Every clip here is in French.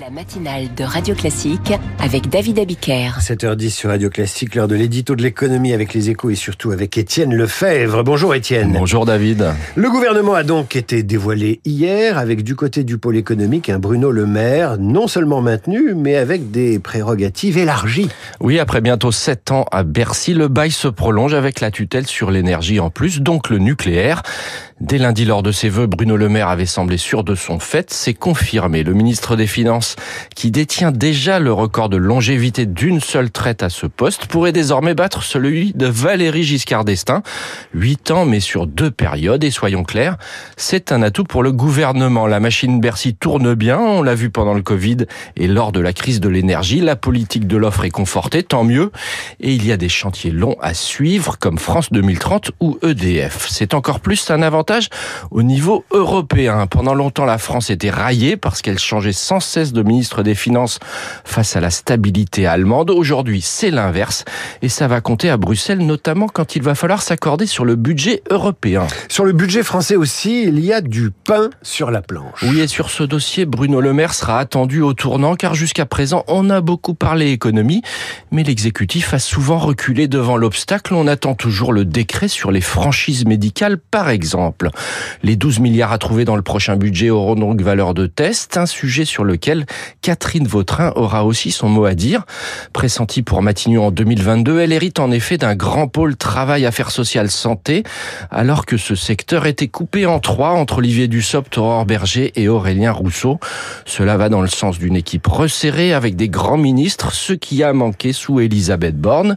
La matinale de Radio Classique avec David Abiker. 7h10 sur Radio Classique, l'heure de l'édito de l'économie avec les échos et surtout avec Étienne Lefebvre. Bonjour Étienne. Bonjour David. Le gouvernement a donc été dévoilé hier avec du côté du pôle économique un Bruno Le Maire non seulement maintenu mais avec des prérogatives élargies. Oui, après bientôt 7 ans à Bercy, le bail se prolonge avec la tutelle sur l'énergie en plus, donc le nucléaire. Dès lundi, lors de ses vœux, Bruno Le Maire avait semblé sûr de son fait. C'est confirmé. Le ministre des Finances, qui détient déjà le record de longévité d'une seule traite à ce poste, pourrait désormais battre celui de Valérie Giscard d'Estaing. Huit ans, mais sur deux périodes. Et soyons clairs, c'est un atout pour le gouvernement. La machine Bercy tourne bien. On l'a vu pendant le Covid et lors de la crise de l'énergie. La politique de l'offre est confortée, tant mieux. Et il y a des chantiers longs à suivre, comme France 2030 ou EDF. C'est encore plus un avantage au niveau européen. Pendant longtemps, la France était raillée parce qu'elle changeait sans cesse ministre des Finances face à la stabilité allemande. Aujourd'hui, c'est l'inverse et ça va compter à Bruxelles, notamment quand il va falloir s'accorder sur le budget européen. Sur le budget français aussi, il y a du pain sur la planche. Oui, et sur ce dossier, Bruno Le Maire sera attendu au tournant car jusqu'à présent, on a beaucoup parlé économie, mais l'exécutif a souvent reculé devant l'obstacle. On attend toujours le décret sur les franchises médicales, par exemple. Les 12 milliards à trouver dans le prochain budget auront donc valeur de test, un sujet sur lequel Catherine Vautrin aura aussi son mot à dire. Pressentie pour Matignon en 2022, elle hérite en effet d'un grand pôle travail, affaires sociales, santé, alors que ce secteur était coupé en trois entre Olivier Dussopt, Aurore Berger et Aurélien Rousseau. Cela va dans le sens d'une équipe resserrée avec des grands ministres, ce qui a manqué sous Elisabeth Borne.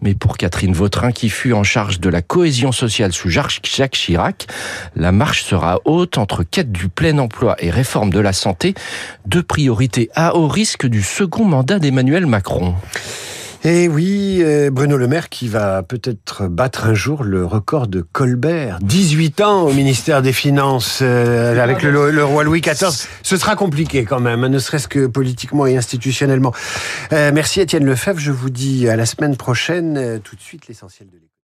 Mais pour Catherine Vautrin, qui fut en charge de la cohésion sociale sous Jacques Chirac, la marche sera haute entre quête du plein emploi et réforme de la santé, priorités à haut risque du second mandat d'Emmanuel Macron. Et oui, euh, Bruno Le Maire qui va peut-être battre un jour le record de Colbert. 18 ans au ministère des Finances euh, avec le, roi Louis XIV. Ce sera compliqué quand même, hein, ne serait-ce que politiquement et institutionnellement. Euh, merci Étienne Lefebvre, je vous dis à la semaine prochaine. tout de suite l'essentiel de l'économie.